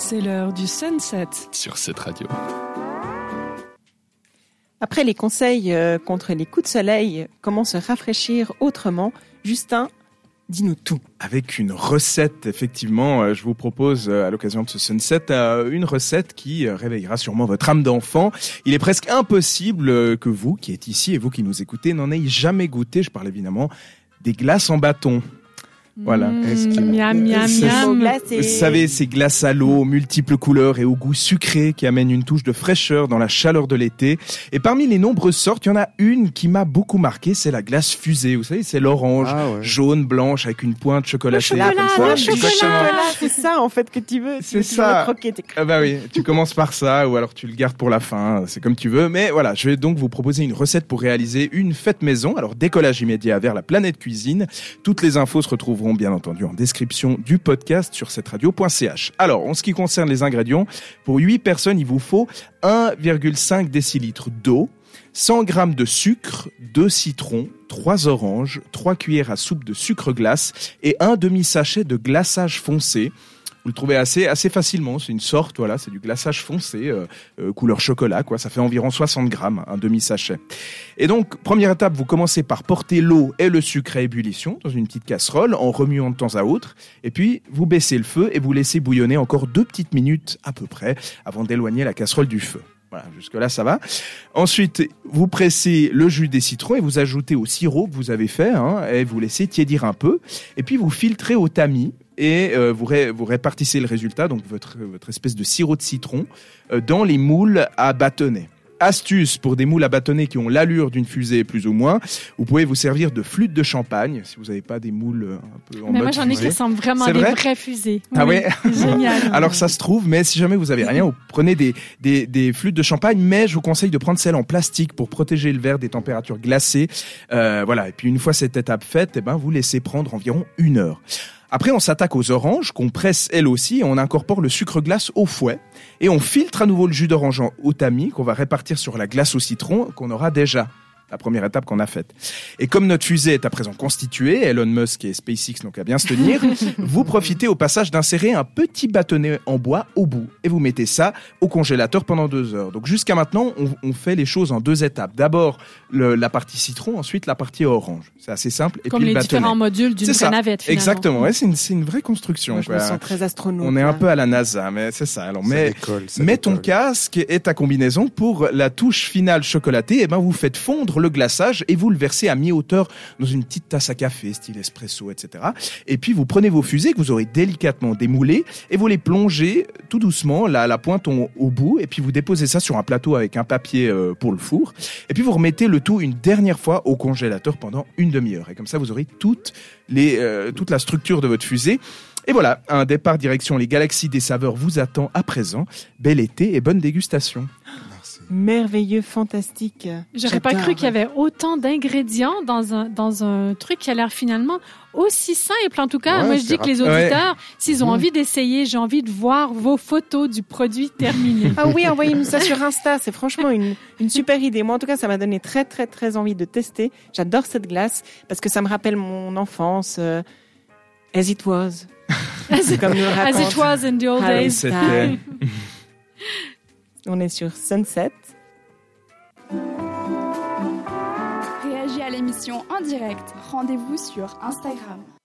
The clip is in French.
C'est l'heure du sunset. sur cette radio. Après les conseils euh, contre les coups de soleil, comment se rafraîchir autrement? Justin, dis-nous tout. Avec une recette, effectivement, euh, je vous propose euh, à l'occasion de ce sunset une recette qui réveillera sûrement votre âme d'enfant. Il est presque impossible que vous, qui êtes ici et vous qui nous écoutez, n'en ayez jamais goûté. Je parle évidemment des glaces en bâton. Voilà. Que- Miam, miam, miam. Vous savez, ces glaces à l'eau, aux multiples couleurs et au goût sucré qui amènent une touche de fraîcheur dans la chaleur de l'été. Et parmi les nombreuses sortes, il y en a une qui m'a beaucoup marqué, c'est la glace fusée. Vous savez, c'est l'orange, Ah ouais. jaune, blanche, avec une pointe chocolatée. chocolat, comme ça. le chocolat. c'est ça en fait que tu veux. C'est ça. croquer, t'es- Ah bah oui, tu commences par ça ou alors tu le gardes pour la fin, c'est comme tu veux. Mais voilà, je vais donc vous proposer une recette pour réaliser une fête maison. Alors décollage immédiat vers la planète cuisine. Toutes les infos se retrouveront bien entendu en description du podcast sur cette radio.ch. Alors, en ce qui concerne les ingrédients, pour 8 personnes, il vous faut 1,5 décilitres d'eau, 100 grammes de sucre, 2 citrons, 3 oranges, 3 cuillères à soupe de sucre glace et un demi-sachet de glaçage foncé. Vous le trouvez assez, facilement. C'est une sorte, voilà, c'est du glaçage foncé, euh, euh, couleur chocolat, quoi. Ça fait environ 60 grammes, un demi-sachet. Et donc, première étape, vous commencez par porter l'eau et le sucre à ébullition dans une petite casserole en remuant de temps à autre. Et puis, vous baissez le feu et vous laissez bouillonner encore deux petites minutes à peu près avant d'éloigner la casserole du feu. Voilà, jusque-là, ça va. Ensuite, vous pressez le jus des citrons et vous ajoutez au sirop que vous avez fait hein, et vous laissez tiédir un peu. Et puis, vous filtrez au tamis et euh, vous, ré- vous répartissez le résultat, donc votre, votre espèce de sirop de citron, euh, dans les moules à bâtonnet. Astuce pour des moules à bâtonnet qui ont l'allure d'une fusée plus ou moins, vous pouvez vous servir de flûte de champagne si vous n'avez pas des moules euh, un peu en Mais mode moi, j'en ai qui ressemblent vraiment à des vrai vraies fusées. Ah Oui, ouais Génial. Alors ça se trouve, mais si jamais vous avez rien, vous prenez des, des, des flûtes de champagne, mais je vous conseille de prendre celles en plastique pour protéger le verre des températures glacées. Euh, voilà, et puis une fois cette étape faite, eh ben, vous laissez prendre environ une heure. Après, on s'attaque aux oranges, qu'on presse elles aussi, et on incorpore le sucre glace au fouet, et on filtre à nouveau le jus d'orange en- tamis, qu'on va répartir sur la glace au citron, qu'on aura déjà. La première étape qu'on a faite. Et comme notre fusée est à présent constituée, Elon Musk et SpaceX n'ont qu'à bien se tenir, vous profitez au passage d'insérer un petit bâtonnet en bois au bout et vous mettez ça au congélateur pendant deux heures. Donc jusqu'à maintenant, on, on fait les choses en deux étapes. D'abord le- la partie citron, ensuite la partie orange. C'est assez simple. Et Comme puis les le bâtonnet. différents modules d'une C'est ça. vraie navette, finalement. Exactement. Ouais, c'est une, vraie construction. Moi, je me quoi. sens très astronaute. On est un là. peu à la NASA, mais c'est ça. Alors, Ça mais décolle, ça Mets ton casque et ta combinaison pour la touche finale chocolatée. Et ben, vous faites fondre le glaçage et vous le versez à mi-hauteur dans une petite tasse à café, style espresso, etc. Et puis, vous prenez vos fusées que vous aurez délicatement démoulées et vous les plongez tout doucement, la, la pointe au, bout. Et puis, vous déposez ça sur un plateau avec un papier euh, pour le four. Et puis, vous remettez le tout une dernière fois au congélateur pendant une demi-heure. Et comme ça, vous aurez euh, toute la structure de votre fusée. Et voilà, un départ direction les galaxies des saveurs vous attend à présent. Bel été et bonne dégustation. Merveilleux, fantastique. J'aurais pas cru qu'il y avait autant d'ingrédients dans un, dans un truc qui a l'air finalement aussi simple. En tout cas, Ouais, moi, je dis que les auditeurs, s'ils ont envie d'essayer, j'ai envie de voir vos photos du produit terminé. Ah oui, envoyez-nous ça sur Insta. C'est franchement une, une super idée. Moi, en tout cas, ça m'a donné très, très, très envie de tester. J'adore cette glace parce que ça me rappelle mon enfance. euh, as it was. Comme nous As it was in the old days. On est sur Sunset. Réagis à l'émission en direct. Rendez-vous sur Instagram.